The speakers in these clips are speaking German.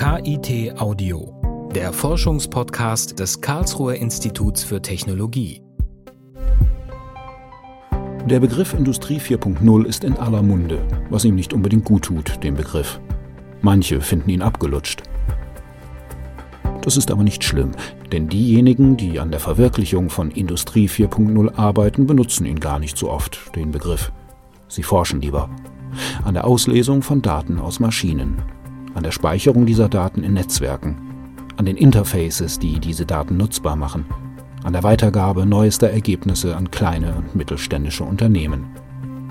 KIT Audio, der Forschungspodcast des Karlsruher Instituts für Technologie. Der Begriff Industrie 4.0 ist in aller Munde, was ihm nicht unbedingt gut tut, dem Begriff. Manche finden ihn abgelutscht. Das ist aber nicht schlimm, denn diejenigen, die an der Verwirklichung von Industrie 4.0 arbeiten, benutzen ihn gar nicht so oft, den Begriff. Sie forschen lieber. An der Auslesung von Daten aus Maschinen, an der Speicherung dieser Daten in Netzwerken, an den Interfaces, die diese Daten nutzbar machen, an der Weitergabe neuester Ergebnisse an kleine und mittelständische Unternehmen.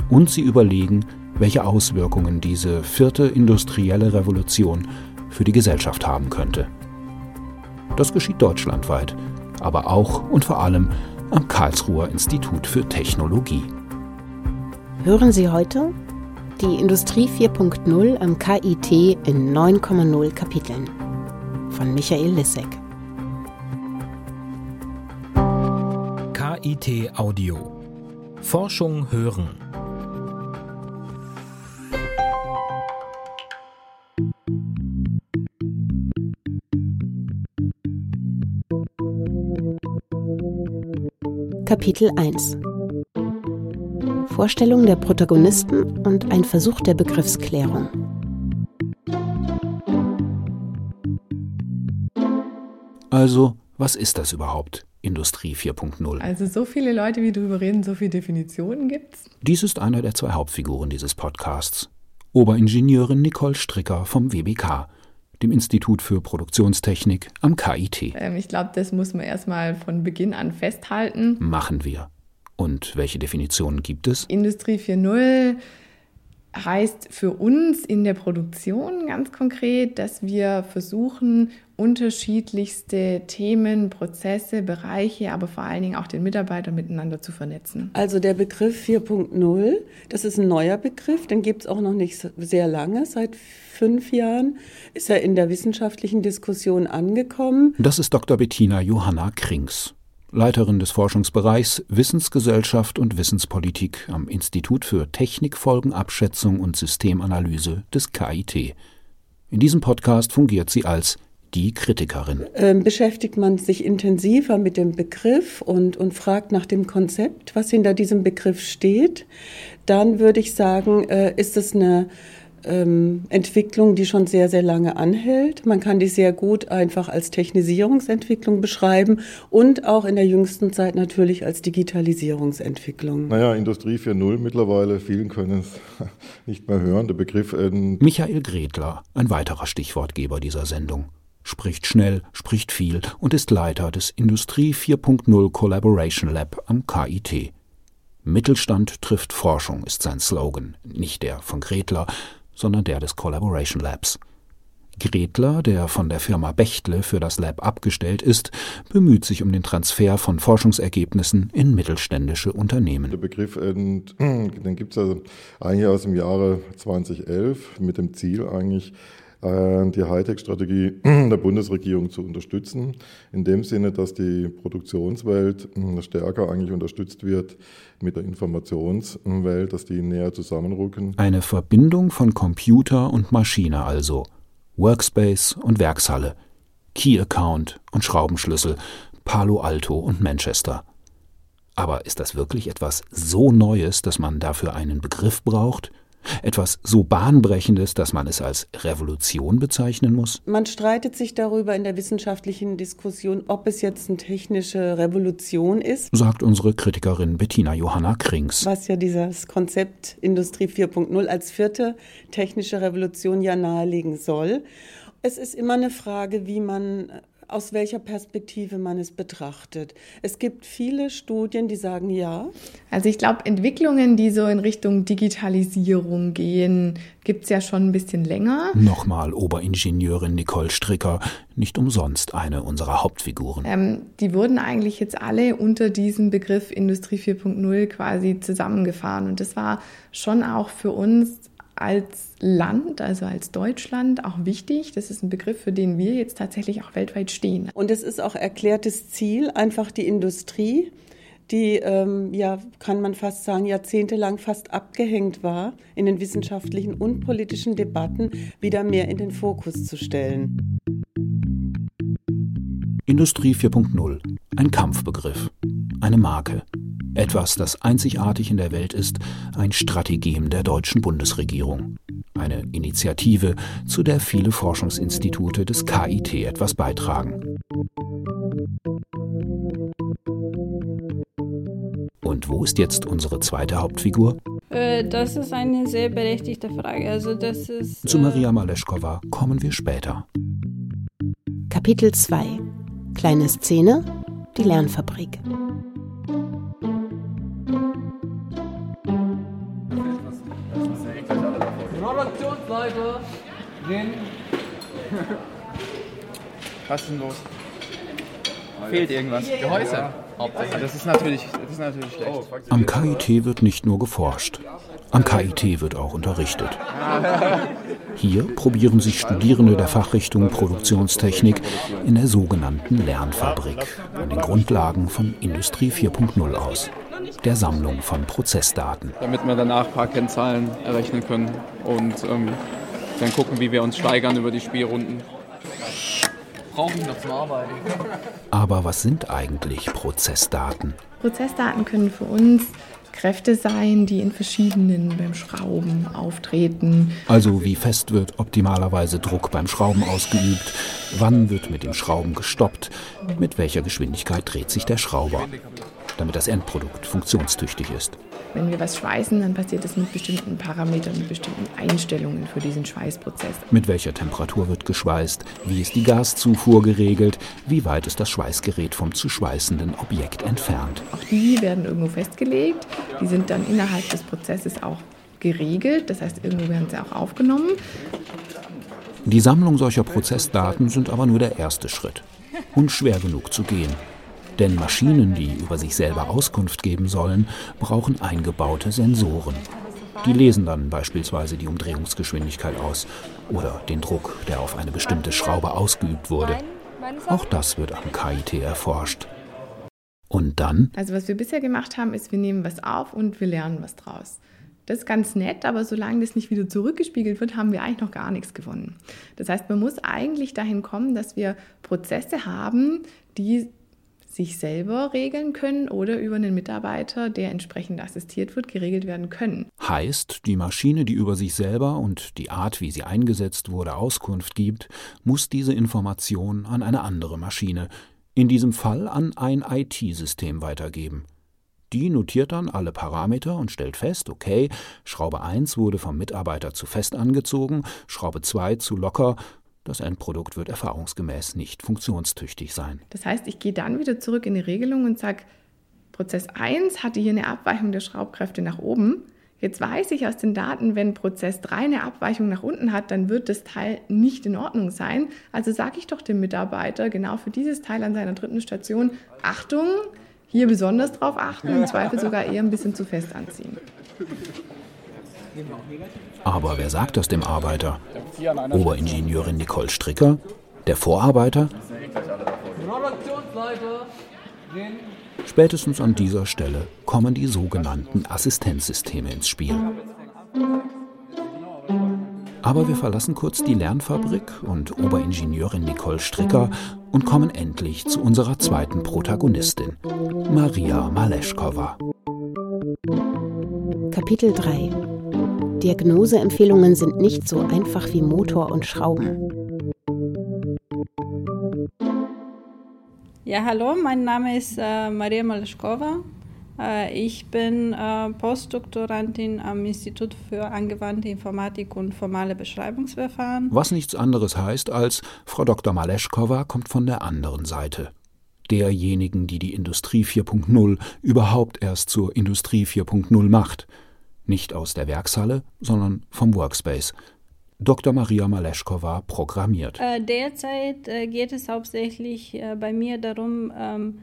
Und sie überlegen, welche Auswirkungen diese vierte industrielle Revolution für die Gesellschaft haben könnte. Das geschieht deutschlandweit, aber auch und vor allem am Karlsruher Institut für Technologie. Hören Sie heute die Industrie 4.0 am KIT in 9,0 Kapiteln von Michael Lissek. KIT Audio Forschung hören. Kapitel 1 Vorstellung der Protagonisten und ein Versuch der Begriffsklärung. Also, was ist das überhaupt? Industrie 4.0. Also so viele Leute, wie drüber reden, so viele Definitionen gibt's. Dies ist einer der zwei Hauptfiguren dieses Podcasts. Oberingenieurin Nicole Stricker vom WBK, dem Institut für Produktionstechnik am KIT. Ähm, ich glaube, das muss man erstmal von Beginn an festhalten. Machen wir. Und welche Definitionen gibt es? Industrie 4.0 heißt für uns in der Produktion ganz konkret, dass wir versuchen, unterschiedlichste Themen, Prozesse, Bereiche, aber vor allen Dingen auch den Mitarbeiter miteinander zu vernetzen. Also der Begriff 4.0, das ist ein neuer Begriff, den gibt es auch noch nicht sehr lange, seit fünf Jahren ist er in der wissenschaftlichen Diskussion angekommen. Das ist Dr. Bettina Johanna Krings. Leiterin des Forschungsbereichs Wissensgesellschaft und Wissenspolitik am Institut für Technikfolgenabschätzung und Systemanalyse des KIT. In diesem Podcast fungiert sie als die Kritikerin. Ähm, beschäftigt man sich intensiver mit dem Begriff und, und fragt nach dem Konzept, was hinter diesem Begriff steht, dann würde ich sagen, äh, ist es eine ähm, Entwicklung, die schon sehr, sehr lange anhält. Man kann die sehr gut einfach als Technisierungsentwicklung beschreiben und auch in der jüngsten Zeit natürlich als Digitalisierungsentwicklung. Naja, Industrie 4.0 mittlerweile, vielen können es nicht mehr hören, der Begriff. Äh, Michael Gretler, ein weiterer Stichwortgeber dieser Sendung spricht schnell, spricht viel und ist Leiter des Industrie 4.0 Collaboration Lab am KIT. Mittelstand trifft Forschung ist sein Slogan, nicht der von Gretler, sondern der des Collaboration Labs. Gretler, der von der Firma Bechtle für das Lab abgestellt ist, bemüht sich um den Transfer von Forschungsergebnissen in mittelständische Unternehmen. Der Begriff, den gibt es also eigentlich aus dem Jahre 2011 mit dem Ziel eigentlich, die Hightech-Strategie der Bundesregierung zu unterstützen, in dem Sinne, dass die Produktionswelt äh, stärker eigentlich unterstützt wird mit der Informationswelt, dass die näher zusammenrücken. Eine Verbindung von Computer und Maschine also, Workspace und Werkshalle, Key Account und Schraubenschlüssel, Palo Alto und Manchester. Aber ist das wirklich etwas so Neues, dass man dafür einen Begriff braucht? Etwas so Bahnbrechendes, dass man es als Revolution bezeichnen muss? Man streitet sich darüber in der wissenschaftlichen Diskussion, ob es jetzt eine technische Revolution ist, sagt unsere Kritikerin Bettina Johanna Krings. Was ja dieses Konzept Industrie 4.0 als vierte technische Revolution ja nahelegen soll. Es ist immer eine Frage, wie man aus welcher Perspektive man es betrachtet. Es gibt viele Studien, die sagen ja. Also ich glaube, Entwicklungen, die so in Richtung Digitalisierung gehen, gibt es ja schon ein bisschen länger. Nochmal Oberingenieurin Nicole Stricker, nicht umsonst eine unserer Hauptfiguren. Ähm, die wurden eigentlich jetzt alle unter diesem Begriff Industrie 4.0 quasi zusammengefahren. Und das war schon auch für uns als Land, also als Deutschland, auch wichtig. Das ist ein Begriff, für den wir jetzt tatsächlich auch weltweit stehen. Und es ist auch erklärtes Ziel, einfach die Industrie die, ähm, ja, kann man fast sagen, jahrzehntelang fast abgehängt war, in den wissenschaftlichen und politischen Debatten wieder mehr in den Fokus zu stellen. Industrie 4.0, ein Kampfbegriff, eine Marke, etwas, das einzigartig in der Welt ist, ein Strategem der deutschen Bundesregierung. Eine Initiative, zu der viele Forschungsinstitute des KIT etwas beitragen. Und wo ist jetzt unsere zweite Hauptfigur? Äh, das ist eine sehr berechtigte Frage. Also das ist, Zu Maria Maleschkova kommen wir später. Kapitel 2 Kleine Szene Die Lernfabrik. Produktionsleute sind. Was ist denn los? Fehlt irgendwas? Gehäuse. Ja. Das ist natürlich, das ist natürlich schlecht. Am KIT wird nicht nur geforscht. Am KIT wird auch unterrichtet. Hier probieren sich Studierende der Fachrichtung Produktionstechnik in der sogenannten Lernfabrik an den Grundlagen von Industrie 4.0 aus, der Sammlung von Prozessdaten. Damit wir danach ein paar Kennzahlen errechnen können und ähm, dann gucken, wie wir uns steigern über die Spielrunden brauche ich noch zum Arbeiten. Aber was sind eigentlich Prozessdaten? Prozessdaten können für uns Kräfte sein, die in verschiedenen beim Schrauben auftreten. Also wie fest wird optimalerweise Druck beim Schrauben ausgeübt, wann wird mit dem Schrauben gestoppt, mit welcher Geschwindigkeit dreht sich der Schrauber, damit das Endprodukt funktionstüchtig ist. Wenn wir was schweißen, dann passiert das mit bestimmten Parametern, mit bestimmten Einstellungen für diesen Schweißprozess. Mit welcher Temperatur wird geschweißt? Wie ist die Gaszufuhr geregelt? Wie weit ist das Schweißgerät vom zu schweißenden Objekt entfernt? Auch die werden irgendwo festgelegt. Die sind dann innerhalb des Prozesses auch geregelt. Das heißt, irgendwo werden sie auch aufgenommen. Die Sammlung solcher Prozessdaten sind aber nur der erste Schritt. Und schwer genug zu gehen. Denn Maschinen, die über sich selber Auskunft geben sollen, brauchen eingebaute Sensoren. Die lesen dann beispielsweise die Umdrehungsgeschwindigkeit aus oder den Druck, der auf eine bestimmte Schraube ausgeübt wurde. Auch das wird am KIT erforscht. Und dann? Also was wir bisher gemacht haben, ist, wir nehmen was auf und wir lernen was draus. Das ist ganz nett, aber solange das nicht wieder zurückgespiegelt wird, haben wir eigentlich noch gar nichts gewonnen. Das heißt, man muss eigentlich dahin kommen, dass wir Prozesse haben, die sich selber regeln können oder über einen Mitarbeiter, der entsprechend assistiert wird, geregelt werden können. Heißt, die Maschine, die über sich selber und die Art, wie sie eingesetzt wurde, Auskunft gibt, muss diese Information an eine andere Maschine, in diesem Fall an ein IT-System weitergeben. Die notiert dann alle Parameter und stellt fest, okay, Schraube 1 wurde vom Mitarbeiter zu fest angezogen, Schraube 2 zu locker das Endprodukt wird erfahrungsgemäß nicht funktionstüchtig sein. Das heißt, ich gehe dann wieder zurück in die Regelung und sage, Prozess 1 hatte hier eine Abweichung der Schraubkräfte nach oben. Jetzt weiß ich aus den Daten, wenn Prozess 3 eine Abweichung nach unten hat, dann wird das Teil nicht in Ordnung sein. Also sage ich doch dem Mitarbeiter genau für dieses Teil an seiner dritten Station, Achtung, hier besonders drauf achten, im Zweifel sogar eher ein bisschen zu fest anziehen. Aber wer sagt das dem Arbeiter? Oberingenieurin Nicole Stricker? Der Vorarbeiter? Spätestens an dieser Stelle kommen die sogenannten Assistenzsysteme ins Spiel. Aber wir verlassen kurz die Lernfabrik und Oberingenieurin Nicole Stricker und kommen endlich zu unserer zweiten Protagonistin, Maria Maleschkova. Kapitel 3 Diagnoseempfehlungen sind nicht so einfach wie Motor und Schrauben. Ja, hallo, mein Name ist äh, Maria Maleschkova. Äh, ich bin äh, Postdoktorandin am Institut für angewandte Informatik und formale Beschreibungsverfahren. Was nichts anderes heißt als, Frau Dr. Maleschkova kommt von der anderen Seite. Derjenigen, die die Industrie 4.0 überhaupt erst zur Industrie 4.0 macht – nicht aus der Werkshalle, sondern vom Workspace. Dr. Maria Maleschkova programmiert. Äh, derzeit äh, geht es hauptsächlich äh, bei mir darum, ähm,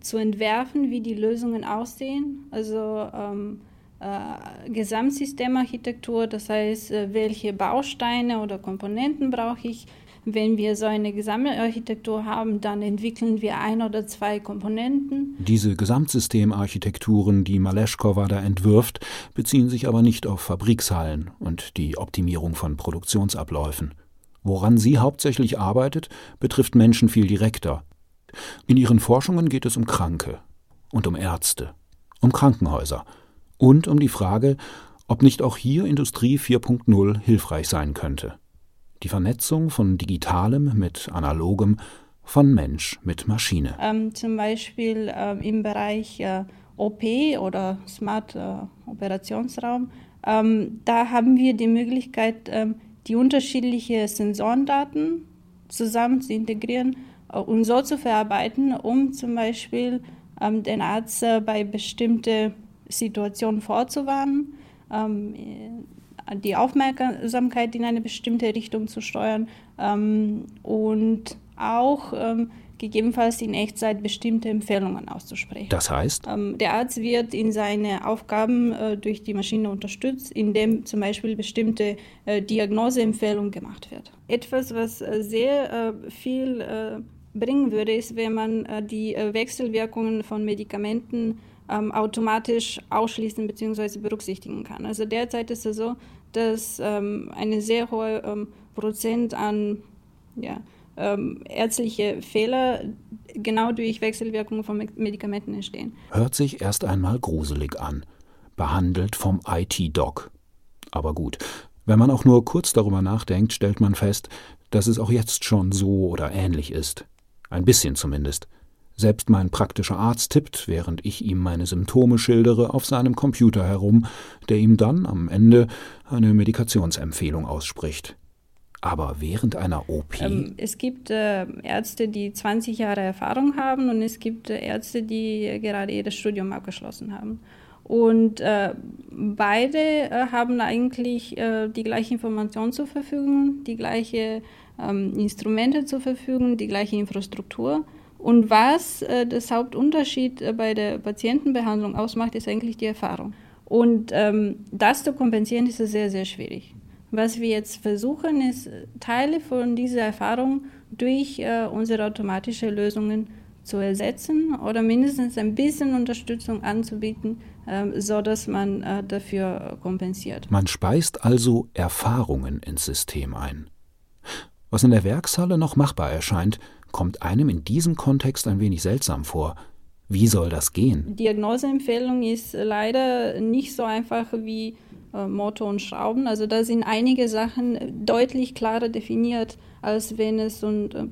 zu entwerfen, wie die Lösungen aussehen. Also ähm, äh, Gesamtsystemarchitektur, das heißt, welche Bausteine oder Komponenten brauche ich, wenn wir so eine Gesamtarchitektur haben, dann entwickeln wir ein oder zwei Komponenten. Diese Gesamtsystemarchitekturen, die Maleschkova da entwirft, beziehen sich aber nicht auf Fabrikshallen und die Optimierung von Produktionsabläufen. Woran sie hauptsächlich arbeitet, betrifft Menschen viel direkter. In ihren Forschungen geht es um Kranke und um Ärzte, um Krankenhäuser und um die Frage, ob nicht auch hier Industrie 4.0 hilfreich sein könnte die Vernetzung von Digitalem mit Analogem, von Mensch mit Maschine. Ähm, zum Beispiel ähm, im Bereich äh, OP oder Smart äh, Operationsraum, ähm, da haben wir die Möglichkeit, ähm, die unterschiedlichen Sensorendaten zusammen zu integrieren äh, und so zu verarbeiten, um zum Beispiel ähm, den Arzt äh, bei bestimmten Situationen vorzuwarnen ähm, die Aufmerksamkeit in eine bestimmte Richtung zu steuern ähm, und auch ähm, gegebenenfalls in Echtzeit bestimmte Empfehlungen auszusprechen. Das heißt? Ähm, der Arzt wird in seine Aufgaben äh, durch die Maschine unterstützt, indem zum Beispiel bestimmte äh, Diagnoseempfehlungen gemacht wird. Etwas, was äh, sehr äh, viel äh, bringen würde, ist, wenn man äh, die Wechselwirkungen von Medikamenten ähm, automatisch ausschließen bzw. berücksichtigen kann. Also derzeit ist es so, dass ähm, eine sehr hohe ähm, Prozent an ja, ähm, ärztliche Fehler genau durch Wechselwirkungen von Medikamenten entstehen. Hört sich erst einmal gruselig an. Behandelt vom IT-Doc. Aber gut, wenn man auch nur kurz darüber nachdenkt, stellt man fest, dass es auch jetzt schon so oder ähnlich ist. Ein bisschen zumindest. Selbst mein praktischer Arzt tippt, während ich ihm meine Symptome schildere, auf seinem Computer herum, der ihm dann am Ende eine Medikationsempfehlung ausspricht. Aber während einer OP? Ähm, es gibt äh, Ärzte, die 20 Jahre Erfahrung haben und es gibt äh, Ärzte, die gerade ihr Studium abgeschlossen haben. Und äh, beide haben eigentlich die gleiche Information zur Verfügung, die gleiche ähm, Instrumente zur Verfügung, die gleiche Infrastruktur. Und was äh, das Hauptunterschied äh, bei der Patientenbehandlung ausmacht, ist eigentlich die Erfahrung. Und ähm, das zu kompensieren ist sehr, sehr schwierig. Was wir jetzt versuchen, ist, Teile von dieser Erfahrung durch äh, unsere automatischen Lösungen zu ersetzen oder mindestens ein bisschen Unterstützung anzubieten, äh, so man äh, dafür kompensiert. Man speist also Erfahrungen ins System ein. Was in der Werkshalle noch machbar erscheint, kommt einem in diesem Kontext ein wenig seltsam vor. Wie soll das gehen? Diagnoseempfehlung ist leider nicht so einfach wie äh, Motor und Schrauben. Also da sind einige Sachen deutlich klarer definiert, als wenn es um äh,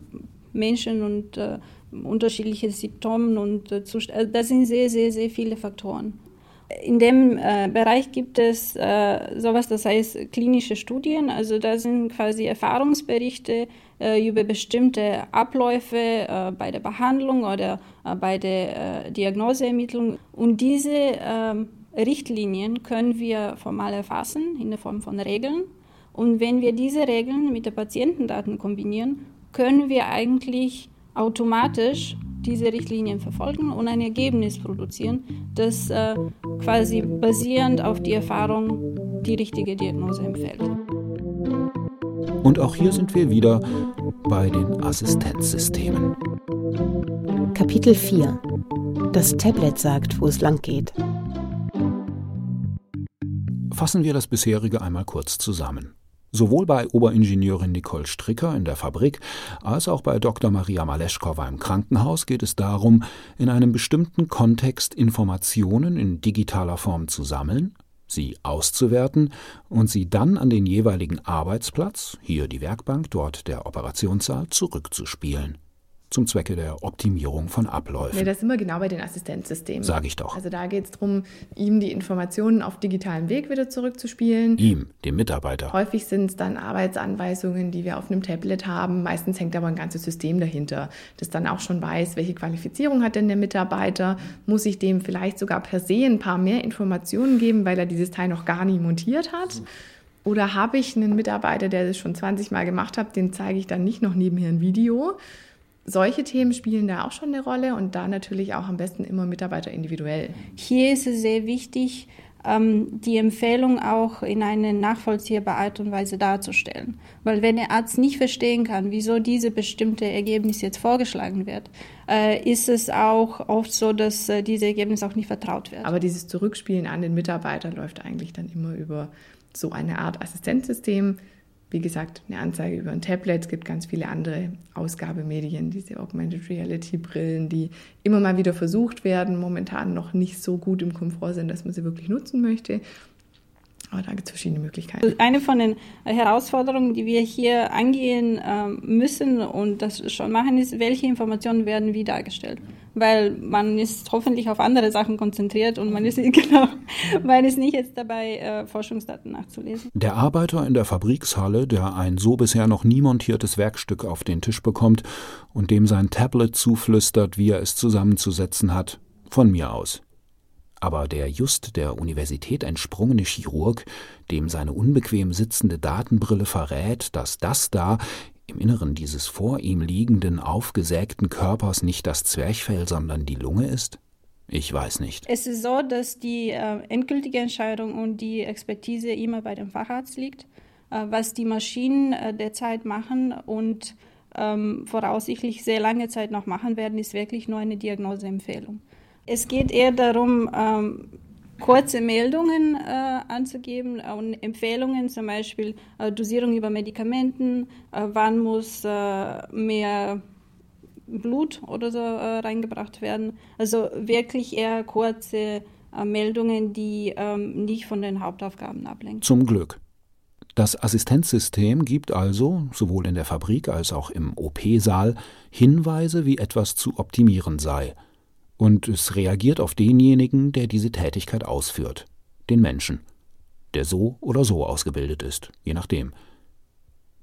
Menschen und äh, unterschiedliche Symptome und äh, Zustände. Das sind sehr, sehr, sehr viele Faktoren. In dem äh, Bereich gibt es äh, sowas, das heißt klinische Studien. Also da sind quasi Erfahrungsberichte äh, über bestimmte Abläufe äh, bei der Behandlung oder äh, bei der äh, Diagnoseermittlung. Und diese ähm, Richtlinien können wir formal erfassen in der Form von Regeln. Und wenn wir diese Regeln mit den Patientendaten kombinieren, können wir eigentlich automatisch diese Richtlinien verfolgen und ein Ergebnis produzieren, das äh, quasi basierend auf die Erfahrung die richtige Diagnose empfiehlt. Und auch hier sind wir wieder bei den Assistenzsystemen. Kapitel 4 Das Tablet sagt, wo es lang geht. Fassen wir das bisherige einmal kurz zusammen. Sowohl bei Oberingenieurin Nicole Stricker in der Fabrik als auch bei Dr. Maria Maleschkova im Krankenhaus geht es darum, in einem bestimmten Kontext Informationen in digitaler Form zu sammeln, sie auszuwerten und sie dann an den jeweiligen Arbeitsplatz, hier die Werkbank, dort der Operationssaal, zurückzuspielen zum Zwecke der Optimierung von Abläufen. Nee, das sind wir genau bei den Assistenzsystemen. Sag ich doch. Also da geht es darum, ihm die Informationen auf digitalem Weg wieder zurückzuspielen. Ihm, dem Mitarbeiter. Häufig sind es dann Arbeitsanweisungen, die wir auf einem Tablet haben. Meistens hängt aber ein ganzes System dahinter, das dann auch schon weiß, welche Qualifizierung hat denn der Mitarbeiter. Muss ich dem vielleicht sogar per se ein paar mehr Informationen geben, weil er dieses Teil noch gar nie montiert hat? Oder habe ich einen Mitarbeiter, der das schon 20 Mal gemacht hat, den zeige ich dann nicht noch nebenher ein Video, solche Themen spielen da auch schon eine Rolle und da natürlich auch am besten immer Mitarbeiter individuell. Hier ist es sehr wichtig, ähm, die Empfehlung auch in eine nachvollziehbare Art und Weise darzustellen. Weil wenn der Arzt nicht verstehen kann, wieso diese bestimmte Ergebnis jetzt vorgeschlagen wird, äh, ist es auch oft so, dass äh, diese Ergebnisse auch nicht vertraut werden. Aber dieses Zurückspielen an den Mitarbeiter läuft eigentlich dann immer über so eine Art Assistenzsystem, wie gesagt, eine Anzeige über ein Tablet. Es gibt ganz viele andere Ausgabemedien, diese Augmented Reality Brillen, die immer mal wieder versucht werden, momentan noch nicht so gut im Komfort sind, dass man sie wirklich nutzen möchte. Aber da gibt es verschiedene Möglichkeiten. Eine von den Herausforderungen, die wir hier angehen ähm, müssen und das schon machen, ist, welche Informationen werden wie dargestellt. Weil man ist hoffentlich auf andere Sachen konzentriert und man ist genau, man ist nicht jetzt dabei, äh, Forschungsdaten nachzulesen. Der Arbeiter in der Fabrikshalle, der ein so bisher noch nie montiertes Werkstück auf den Tisch bekommt und dem sein Tablet zuflüstert, wie er es zusammenzusetzen hat, von mir aus aber der just der Universität entsprungene Chirurg, dem seine unbequem sitzende Datenbrille verrät, dass das da im Inneren dieses vor ihm liegenden aufgesägten Körpers nicht das Zwerchfell, sondern die Lunge ist? Ich weiß nicht. Es ist so, dass die äh, endgültige Entscheidung und die Expertise immer bei dem Facharzt liegt, äh, was die Maschinen äh, derzeit machen und ähm, voraussichtlich sehr lange Zeit noch machen werden, ist wirklich nur eine Diagnoseempfehlung. Es geht eher darum, ähm, kurze Meldungen äh, anzugeben und Empfehlungen, zum Beispiel äh, Dosierung über Medikamenten, äh, wann muss äh, mehr Blut oder so äh, reingebracht werden. Also wirklich eher kurze Meldungen, die ähm, nicht von den Hauptaufgaben ablenken. Zum Glück. Das Assistenzsystem gibt also, sowohl in der Fabrik als auch im OP-Saal, Hinweise, wie etwas zu optimieren sei – und es reagiert auf denjenigen, der diese Tätigkeit ausführt, den Menschen, der so oder so ausgebildet ist, je nachdem.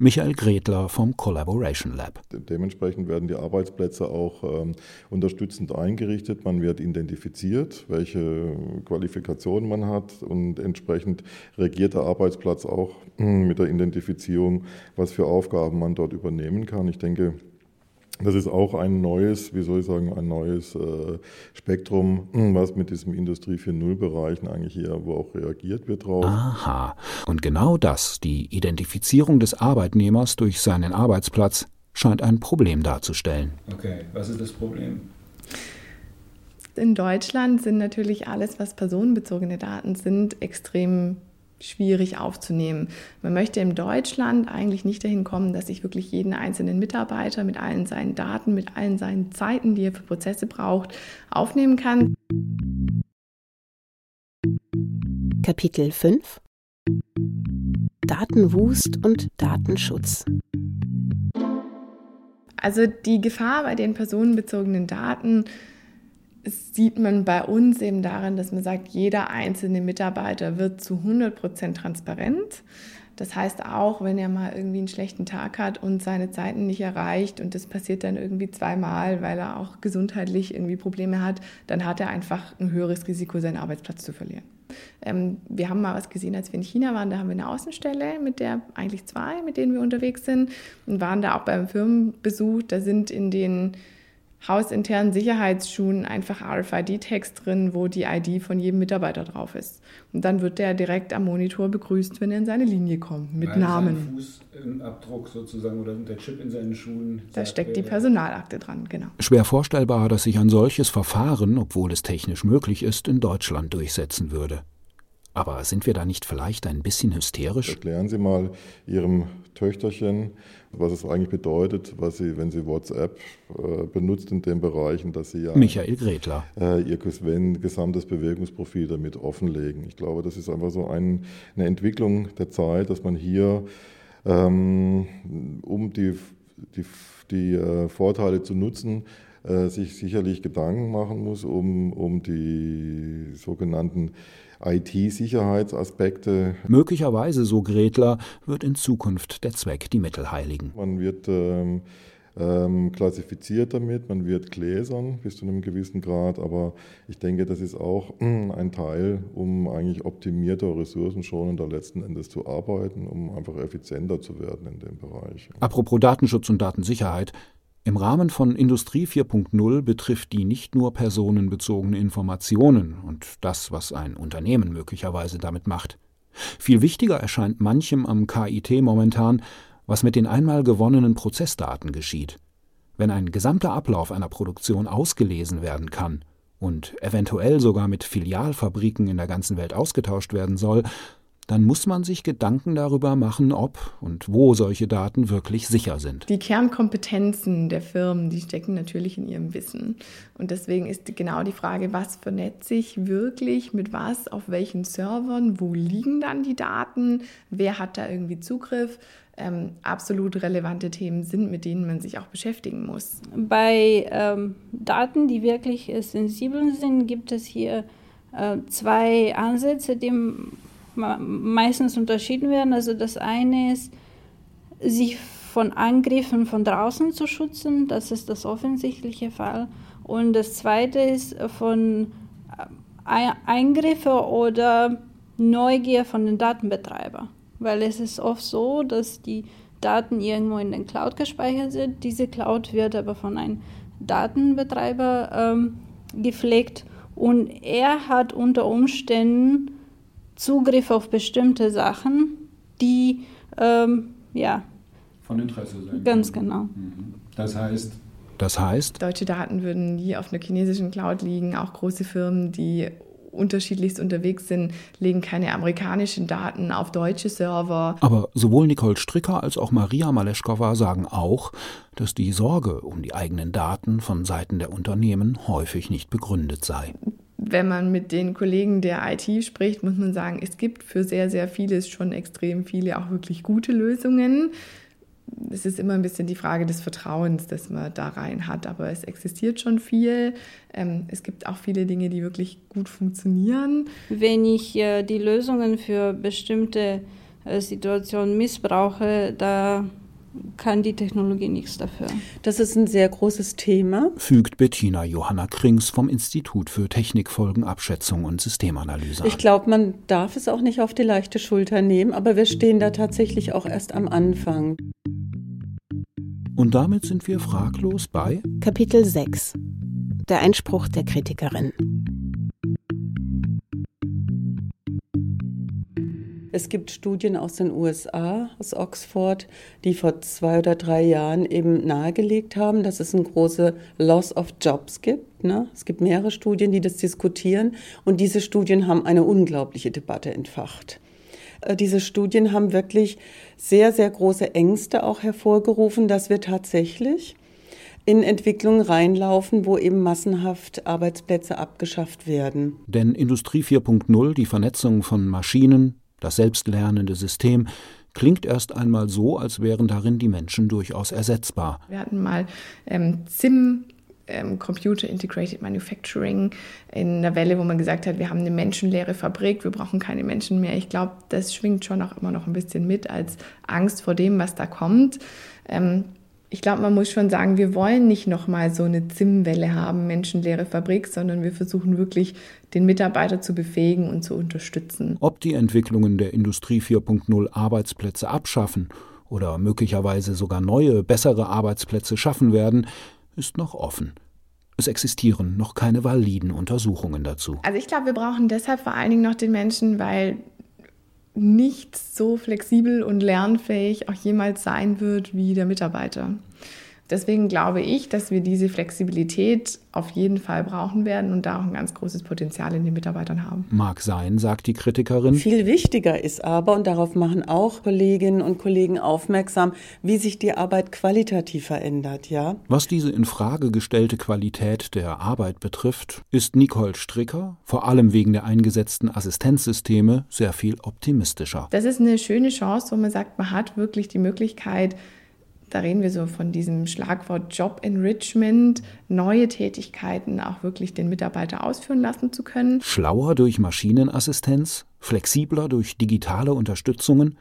Michael Gretler vom Collaboration Lab. Dementsprechend werden die Arbeitsplätze auch ähm, unterstützend eingerichtet. Man wird identifiziert, welche Qualifikationen man hat und entsprechend reagiert der Arbeitsplatz auch mit der Identifizierung, was für Aufgaben man dort übernehmen kann. Ich denke, das ist auch ein neues, wie soll ich sagen, ein neues äh, Spektrum, was mit diesem Industrie 4.0-Bereichen eigentlich hier, wo auch reagiert wird drauf. Aha. Und genau das, die Identifizierung des Arbeitnehmers durch seinen Arbeitsplatz, scheint ein Problem darzustellen. Okay, was ist das Problem? In Deutschland sind natürlich alles, was personenbezogene Daten sind, extrem schwierig aufzunehmen. Man möchte in Deutschland eigentlich nicht dahin kommen, dass ich wirklich jeden einzelnen Mitarbeiter mit allen seinen Daten, mit allen seinen Zeiten, die er für Prozesse braucht, aufnehmen kann. Kapitel 5 Datenwust und Datenschutz. Also die Gefahr bei den personenbezogenen Daten sieht man bei uns eben darin, dass man sagt, jeder einzelne Mitarbeiter wird zu 100 Prozent transparent. Das heißt auch, wenn er mal irgendwie einen schlechten Tag hat und seine Zeiten nicht erreicht und das passiert dann irgendwie zweimal, weil er auch gesundheitlich irgendwie Probleme hat, dann hat er einfach ein höheres Risiko, seinen Arbeitsplatz zu verlieren. Ähm, wir haben mal was gesehen, als wir in China waren, da haben wir eine Außenstelle, mit der eigentlich zwei, mit denen wir unterwegs sind und waren da auch beim Firmenbesuch. Da sind in den hausinternen Sicherheitsschuhen einfach RFID-Text drin, wo die ID von jedem Mitarbeiter drauf ist. Und dann wird der direkt am Monitor begrüßt, wenn er in seine Linie kommt, mit Weil Namen. Fußabdruck sozusagen oder der Chip in seinen Schuhen. Da steckt die Personalakte dran, genau. Schwer vorstellbar, dass sich ein solches Verfahren, obwohl es technisch möglich ist, in Deutschland durchsetzen würde. Aber sind wir da nicht vielleicht ein bisschen hysterisch? Erklären Sie mal Ihrem Töchterchen, was es eigentlich bedeutet, was sie, wenn sie WhatsApp äh, benutzt in den Bereichen, dass sie ja Michael Gretler. Äh, ihr gesamtes Bewegungsprofil damit offenlegen. Ich glaube, das ist einfach so ein, eine Entwicklung der Zeit, dass man hier, ähm, um die, die, die äh, Vorteile zu nutzen, äh, sich sicherlich Gedanken machen muss, um, um die sogenannten IT-Sicherheitsaspekte. Möglicherweise, so Gretler, wird in Zukunft der Zweck die Mittel heiligen. Man wird ähm, ähm, klassifiziert damit, man wird gläsern bis zu einem gewissen Grad, aber ich denke, das ist auch ein Teil, um eigentlich optimierter, ressourcenschonender letzten Endes zu arbeiten, um einfach effizienter zu werden in dem Bereich. Apropos Datenschutz und Datensicherheit, Im Rahmen von Industrie 4.0 betrifft die nicht nur personenbezogene Informationen und das, was ein Unternehmen möglicherweise damit macht. Viel wichtiger erscheint manchem am KIT momentan, was mit den einmal gewonnenen Prozessdaten geschieht. Wenn ein gesamter Ablauf einer Produktion ausgelesen werden kann und eventuell sogar mit Filialfabriken in der ganzen Welt ausgetauscht werden soll, dann muss man sich Gedanken darüber machen, ob und wo solche Daten wirklich sicher sind. Die Kernkompetenzen der Firmen, die stecken natürlich in ihrem Wissen. Und deswegen ist genau die Frage, was vernetzt sich wirklich mit was, auf welchen Servern, wo liegen dann die Daten, wer hat da irgendwie Zugriff. Ähm, absolut relevante Themen sind, mit denen man sich auch beschäftigen muss. Bei ähm, Daten, die wirklich äh, sensibel sind, gibt es hier äh, zwei Ansätze, die meistens unterschieden werden. Also das eine ist, sich von Angriffen von draußen zu schützen, das ist das offensichtliche Fall. Und das zweite ist von äh, Eingriffe oder Neugier von den Datenbetreibern. Weil es ist oft so, dass die Daten irgendwo in den Cloud gespeichert sind. Diese Cloud wird aber von einem Datenbetreiber ähm, gepflegt und er hat unter Umständen Zugriff auf bestimmte Sachen, die ähm, ja von Interesse sein. Ganz genau. Mhm. Das heißt. Das heißt. Deutsche Daten würden nie auf einer chinesischen Cloud liegen. Auch große Firmen, die unterschiedlichst unterwegs sind, legen keine amerikanischen Daten auf deutsche Server. Aber sowohl Nicole Stricker als auch Maria Maleschkova sagen auch, dass die Sorge um die eigenen Daten von Seiten der Unternehmen häufig nicht begründet sei wenn man mit den Kollegen der IT spricht, muss man sagen, es gibt für sehr, sehr vieles schon extrem viele auch wirklich gute Lösungen. Es ist immer ein bisschen die Frage des Vertrauens, das man da rein hat, aber es existiert schon viel. Ähm, es gibt auch viele Dinge, die wirklich gut funktionieren. Wenn ich äh, die Lösungen für bestimmte äh, Situationen missbrauche, da kann die Technologie nichts dafür. Das ist ein sehr großes Thema. Fügt Bettina Johanna Krings vom Institut für Technikfolgenabschätzung und Systemanalyse. Ich glaube, man darf es auch nicht auf die leichte Schulter nehmen, aber wir stehen da tatsächlich auch erst am Anfang. Und damit sind wir fraglos bei Kapitel 6. Der Einspruch der Kritikerin. Es gibt Studien aus den USA, aus Oxford, die vor zwei oder drei Jahren eben nahegelegt haben, dass es eine große Loss of Jobs gibt. Ne? Es gibt mehrere Studien, die das diskutieren und diese Studien haben eine unglaubliche Debatte entfacht. Äh, diese Studien haben wirklich sehr, sehr große Ängste auch hervorgerufen, dass wir tatsächlich in Entwicklungen reinlaufen, wo eben massenhaft Arbeitsplätze abgeschafft werden. Denn Industrie 4.0, die Vernetzung von Maschinen, das selbstlernende System klingt erst einmal so, als wären darin die Menschen durchaus ersetzbar. Wir hatten mal ähm, ZIM, ähm, Computer Integrated Manufacturing, in einer Welle, wo man gesagt hat, wir haben eine menschenleere Fabrik, wir brauchen keine Menschen mehr. Ich glaube, das schwingt schon auch immer noch ein bisschen mit als Angst vor dem, was da kommt. Ähm, ich glaube, man muss schon sagen, wir wollen nicht nochmal so eine Zimmwelle haben, menschenleere Fabrik, sondern wir versuchen wirklich, den Mitarbeiter zu befähigen und zu unterstützen. Ob die Entwicklungen der Industrie 4.0 Arbeitsplätze abschaffen oder möglicherweise sogar neue, bessere Arbeitsplätze schaffen werden, ist noch offen. Es existieren noch keine validen Untersuchungen dazu. Also ich glaube, wir brauchen deshalb vor allen Dingen noch den Menschen, weil nicht so flexibel und lernfähig auch jemals sein wird wie der Mitarbeiter. Deswegen glaube ich, dass wir diese Flexibilität auf jeden Fall brauchen werden und da auch ein ganz großes Potenzial in den Mitarbeitern haben. Mag sein, sagt die Kritikerin. Viel wichtiger ist aber, und darauf machen auch Kolleginnen und Kollegen aufmerksam, wie sich die Arbeit qualitativ verändert, ja? Was diese in Frage gestellte Qualität der Arbeit betrifft, ist Nicole Stricker, vor allem wegen der eingesetzten Assistenzsysteme, sehr viel optimistischer. Das ist eine schöne Chance, wo man sagt, man hat wirklich die Möglichkeit, da reden wir so von diesem Schlagwort Job Enrichment, neue Tätigkeiten auch wirklich den Mitarbeiter ausführen lassen zu können. Schlauer durch Maschinenassistenz, flexibler durch digitale Unterstützungen.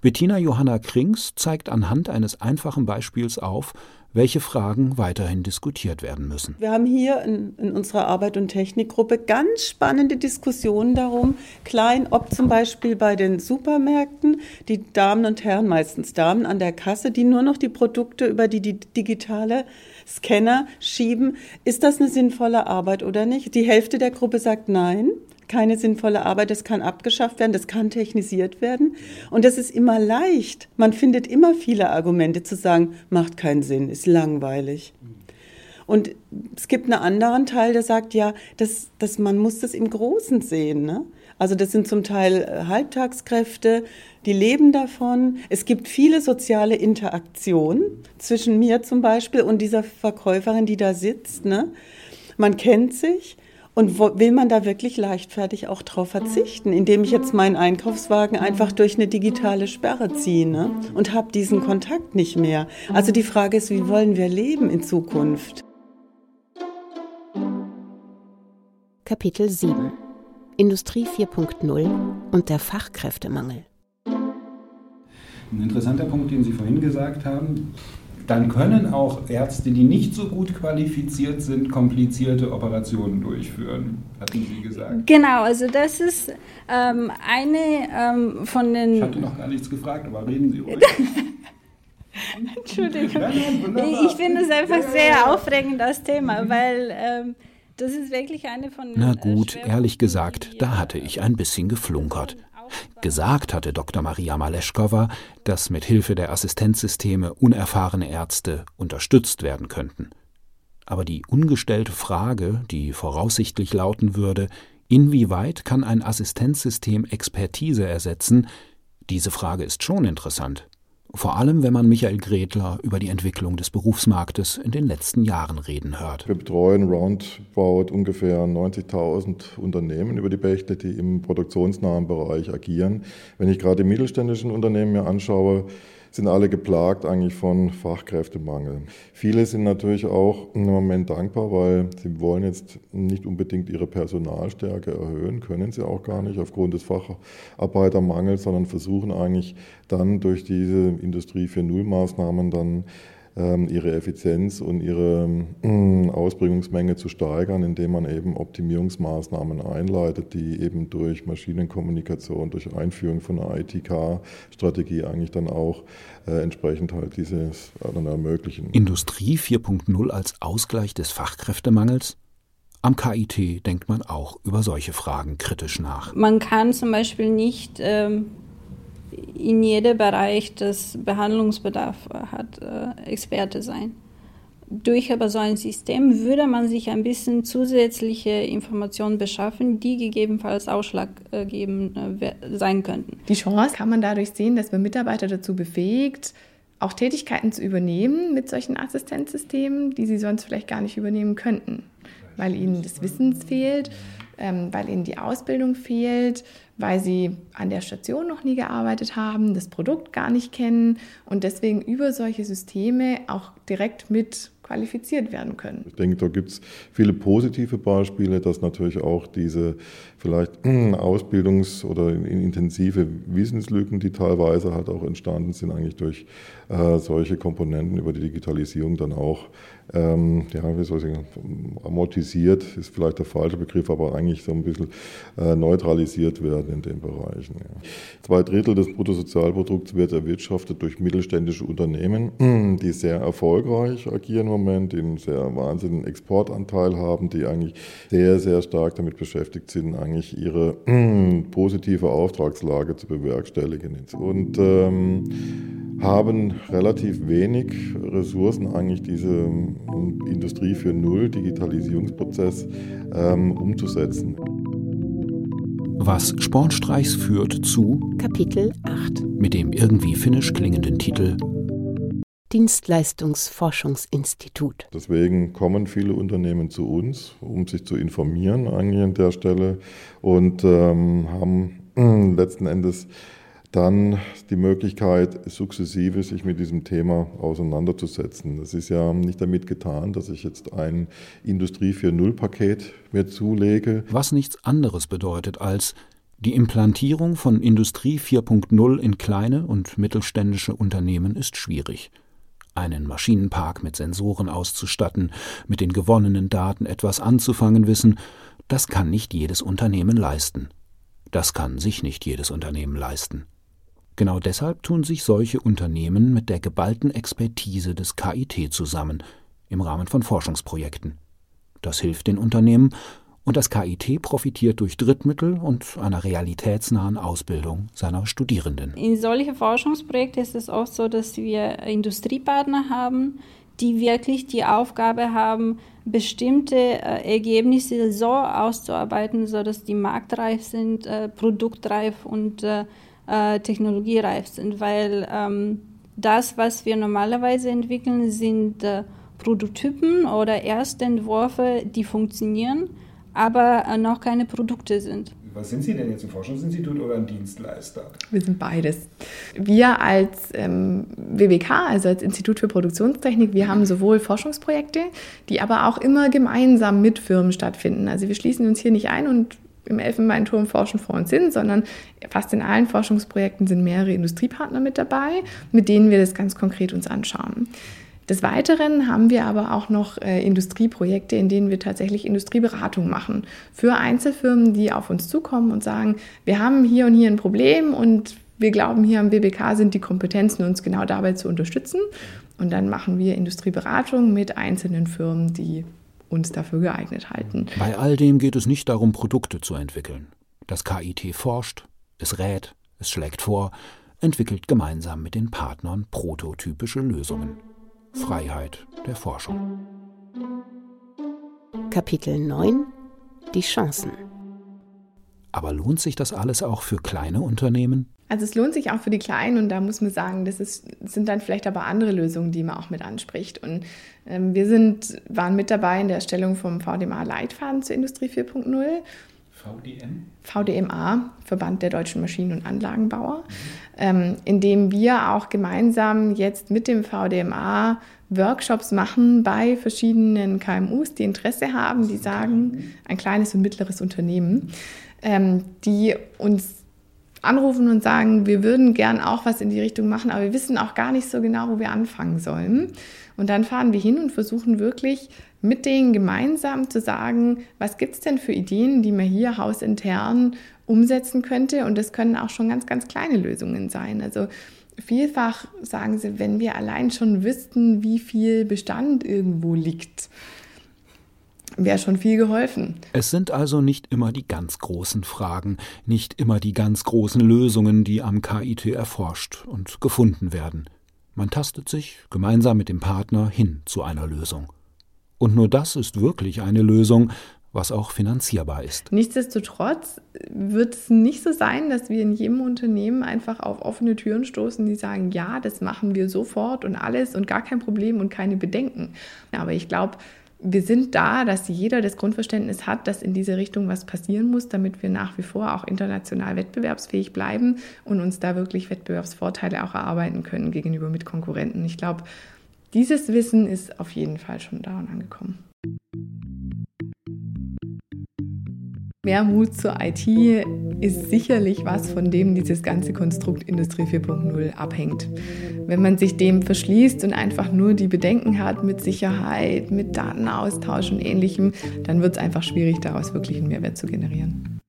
Bettina Johanna Krings zeigt anhand eines einfachen Beispiels auf, welche Fragen weiterhin diskutiert werden müssen. Wir haben hier in, in, unserer Arbeit- und Technikgruppe ganz spannende Diskussionen darum, klein, ob zum Beispiel bei den Supermärkten die Damen und Herren, meistens Damen an der Kasse, die nur noch die Produkte über die, die digitale Scanner schieben, ist das eine sinnvolle Arbeit oder nicht? Die Hälfte der Gruppe sagt nein keine sinnvolle Arbeit, das kann abgeschafft werden, das kann technisiert werden. Und das ist immer leicht. Man findet immer viele Argumente zu sagen, macht keinen Sinn, ist langweilig. Und es gibt einen anderen Teil, der sagt, ja, das, das, man muss das im Großen sehen. Ne? Also das sind zum Teil äh, Halbtagskräfte, die leben davon. Es gibt viele soziale Interaktionen zwischen mir zum Beispiel und dieser Verkäuferin, die da sitzt. Ne? Man kennt sich. Und wo, will man da wirklich leichtfertig auch drauf verzichten, indem ich jetzt meinen Einkaufswagen einfach durch eine digitale Sperre ziehe ne? und habe diesen Kontakt nicht mehr? Also die Frage ist, wie wollen wir leben in Zukunft? Kapitel 7 Industrie 4.0 und der Fachkräftemangel. Ein interessanter Punkt, den Sie vorhin gesagt haben, dann können auch Ärzte, die nicht so gut qualifiziert sind, komplizierte Operationen durchführen, hatten Sie gesagt. Genau, also das ist ähm, eine ähm, von den... Ich hatte noch gar nichts gefragt, aber reden Sie ruhig. Entschuldigung. ich finde es einfach sehr aufregend, das Thema, weil ähm, das ist wirklich eine von den... Na gut, ehrlich gesagt, da hatte ich ein bisschen geflunkert. Gesagt hatte Dr. Maria Maleschkova, dass mit Hilfe der Assistenzsysteme unerfahrene Ärzte unterstützt werden könnten. Aber die ungestellte Frage, die voraussichtlich lauten würde, inwieweit kann ein Assistenzsystem Expertise ersetzen, diese Frage ist schon interessant. Vor allem, wenn man Michael Gretler über die Entwicklung des Berufsmarktes in den letzten Jahren reden hört. Wir betreuen roundabout ungefähr 90.000 Unternehmen über die Bächte, die im produktionsnahen Bereich agieren. Wenn ich gerade die mittelständischen Unternehmen mir anschaue, sind alle geplagt eigentlich von Fachkräftemangel. Viele sind natürlich auch im Moment dankbar, weil sie wollen jetzt nicht unbedingt ihre Personalstärke erhöhen, können sie auch gar nicht aufgrund des Facharbeitermangels, sondern versuchen eigentlich dann durch diese Industrie 4.0 Maßnahmen dann ihre Effizienz und ihre ähm, Ausbringungsmenge zu steigern, indem man eben Optimierungsmaßnahmen einleitet, die eben durch Maschinenkommunikation, durch Einführung von einer ITK-Strategie eigentlich dann auch äh, entsprechend halt dieses dann ermöglichen. Industrie 4.0 als Ausgleich des Fachkräftemangels? Am KIT denkt man auch über solche Fragen kritisch nach. Man kann zum Beispiel nicht ähm, in jedem Bereich des Behandlungsbedarf hat, äh, Experte sein. Durch aber so ein System würde man sich ein bisschen zusätzliche Informationen beschaffen, die gegebenenfalls ausschlaggebend äh, sein könnten. Die Chance kann man dadurch sehen, dass man Mitarbeiter dazu befähigt, auch Tätigkeiten zu übernehmen mit solchen Assistenzsystemen, die sie sonst vielleicht gar nicht übernehmen könnten, weil ihnen das Wissen fehlt, ähm, weil ihnen die Ausbildung fehlt, weil sie an der Station noch nie gearbeitet haben, das Produkt gar nicht kennen und deswegen über solche Systeme auch direkt mit qualifiziert werden können. Ich denke, da gibt es viele positive Beispiele, dass natürlich auch diese vielleicht Ausbildungs- oder intensive Wissenslücken, die teilweise halt auch entstanden sind, eigentlich durch äh, solche Komponenten über die Digitalisierung dann auch ähm, ja, wie soll ich sagen, amortisiert ist vielleicht der falsche Begriff, aber eigentlich so ein bisschen äh, neutralisiert werden in den Bereichen. Ja. Zwei Drittel des Bruttosozialprodukts wird erwirtschaftet durch mittelständische Unternehmen, die sehr erfolgreich agieren im Moment, die einen sehr wahnsinnigen Exportanteil haben, die eigentlich sehr, sehr stark damit beschäftigt sind, eigentlich ihre positive Auftragslage zu bewerkstelligen. Und ähm, haben relativ wenig Ressourcen, eigentlich diese Industrie für Null Digitalisierungsprozess ähm, umzusetzen. Was Spornstreichs führt zu Kapitel 8 mit dem irgendwie finnisch klingenden Titel Dienstleistungsforschungsinstitut. Deswegen kommen viele Unternehmen zu uns, um sich zu informieren eigentlich an der Stelle und ähm, haben letzten Endes dann die Möglichkeit, sukzessive sich mit diesem Thema auseinanderzusetzen. Das ist ja nicht damit getan, dass ich jetzt ein Industrie 4.0-Paket mir zulege. Was nichts anderes bedeutet als Die Implantierung von Industrie 4.0 in kleine und mittelständische Unternehmen ist schwierig. Einen Maschinenpark mit Sensoren auszustatten, mit den gewonnenen Daten etwas anzufangen wissen, das kann nicht jedes Unternehmen leisten. Das kann sich nicht jedes Unternehmen leisten. Genau deshalb tun sich solche Unternehmen mit der geballten Expertise des KIT zusammen im Rahmen von Forschungsprojekten. Das hilft den Unternehmen, und das KIT profitiert durch Drittmittel und einer realitätsnahen Ausbildung seiner Studierenden. In solchen Forschungsprojekten ist es oft so, dass wir Industriepartner haben, die wirklich die Aufgabe haben, bestimmte äh, Ergebnisse so auszuarbeiten, sodass die marktreif sind, äh, produktreif und äh, äh technologiereif sind. Weil ähm, das, was wir normalerweise entwickeln, sind äh, Prototypen oder Erstentwürfe, die funktionieren aber äh, noch keine Produkte sind. Was sind Sie denn jetzt, ein Forschungsinstitut oder ein Dienstleister? Wir sind beides. Wir als ähm, WWK, also als Institut für Produktionstechnik, wir haben sowohl Forschungsprojekte, die aber auch immer gemeinsam mit Firmen stattfinden. Also wir schließen uns hier nicht ein und im Elfenbeinturm forschen vor uns hin, sondern fast in allen Forschungsprojekten sind mehrere Industriepartner mit dabei, mit denen wir das ganz konkret uns anschauen. Des Weiteren haben wir aber auch noch äh, Industrieprojekte, in denen wir tatsächlich Industrieberatung machen für Einzelfirmen, die auf uns zukommen und sagen, wir haben hier und hier ein Problem und wir glauben, hier am BBK sind die Kompetenzen, uns genau dabei zu unterstützen. Und dann machen wir Industrieberatung mit einzelnen Firmen, die uns dafür geeignet halten. Bei all dem geht es nicht darum, Produkte zu entwickeln. Das KIT forscht, es rät, es schlägt vor, entwickelt gemeinsam mit den Partnern prototypische Lösungen. Freiheit der Forschung. Kapitel 9 Die Chancen. Aber lohnt sich das alles auch für kleine Unternehmen? Also es lohnt sich auch für die Kleinen und da muss man sagen, das ist, sind dann vielleicht aber andere Lösungen, die man auch mit anspricht. Und ähm, wir sind, waren mit dabei in der Erstellung vom VDMA-Leitfaden zur Industrie 4.0 VDM? VDMA, Verband der deutschen Maschinen- und Anlagenbauer, mhm. ähm, in dem wir auch gemeinsam jetzt mit dem VDMA Workshops machen bei verschiedenen KMUs, die Interesse haben, die sagen, ein kleines und mittleres Unternehmen, ähm, die uns anrufen und sagen, wir würden gern auch was in die Richtung machen, aber wir wissen auch gar nicht so genau, wo wir anfangen sollen. Und dann fahren wir hin und versuchen wirklich mit denen gemeinsam zu sagen, was gibt es denn für Ideen, die man hier hausintern umsetzen könnte. Und das können auch schon ganz, ganz kleine Lösungen sein. Also vielfach sagen sie, wenn wir allein schon wüssten, wie viel Bestand irgendwo liegt, wäre schon viel geholfen. Es sind also nicht immer die ganz großen Fragen, nicht immer die ganz großen Lösungen, die am KIT erforscht und gefunden werden. Man tastet sich gemeinsam mit dem Partner hin zu einer Lösung. Und nur das ist wirklich eine Lösung, was auch finanzierbar ist. Nichtsdestotrotz wird es nicht so sein, dass wir in jedem Unternehmen einfach auf offene Türen stoßen, die sagen, ja, das machen wir sofort und alles und gar kein Problem und keine Bedenken. Aber ich glaube, wir sind da, dass jeder das Grundverständnis hat, dass in diese Richtung was passieren muss, damit wir nach wie vor auch international wettbewerbsfähig bleiben und uns da wirklich Wettbewerbsvorteile auch erarbeiten können gegenüber Mitkonkurrenten. Ich glaube, dieses Wissen ist auf jeden Fall schon da und angekommen. Mehr Mut zur IT ist sicherlich was, von dem dieses ganze Konstrukt Industrie 4.0 abhängt. Wenn man sich dem verschließt und einfach nur die Bedenken hat mit Sicherheit, mit Datenaustausch und ähnlichem, dann wird es einfach schwierig, daraus wirklich einen Mehrwert zu generieren.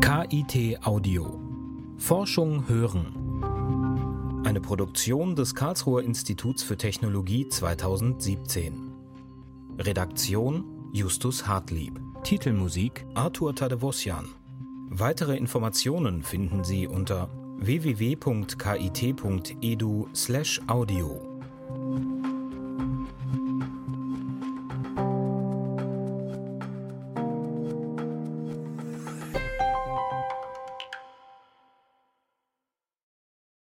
KIT Audio Forschung hören eine Produktion des Karlsruher Instituts für Technologie 2017. Redaktion Justus Hartlieb. Titelmusik Arthur Tadevosjan. Weitere Informationen finden Sie unter www.kit.edu/audio.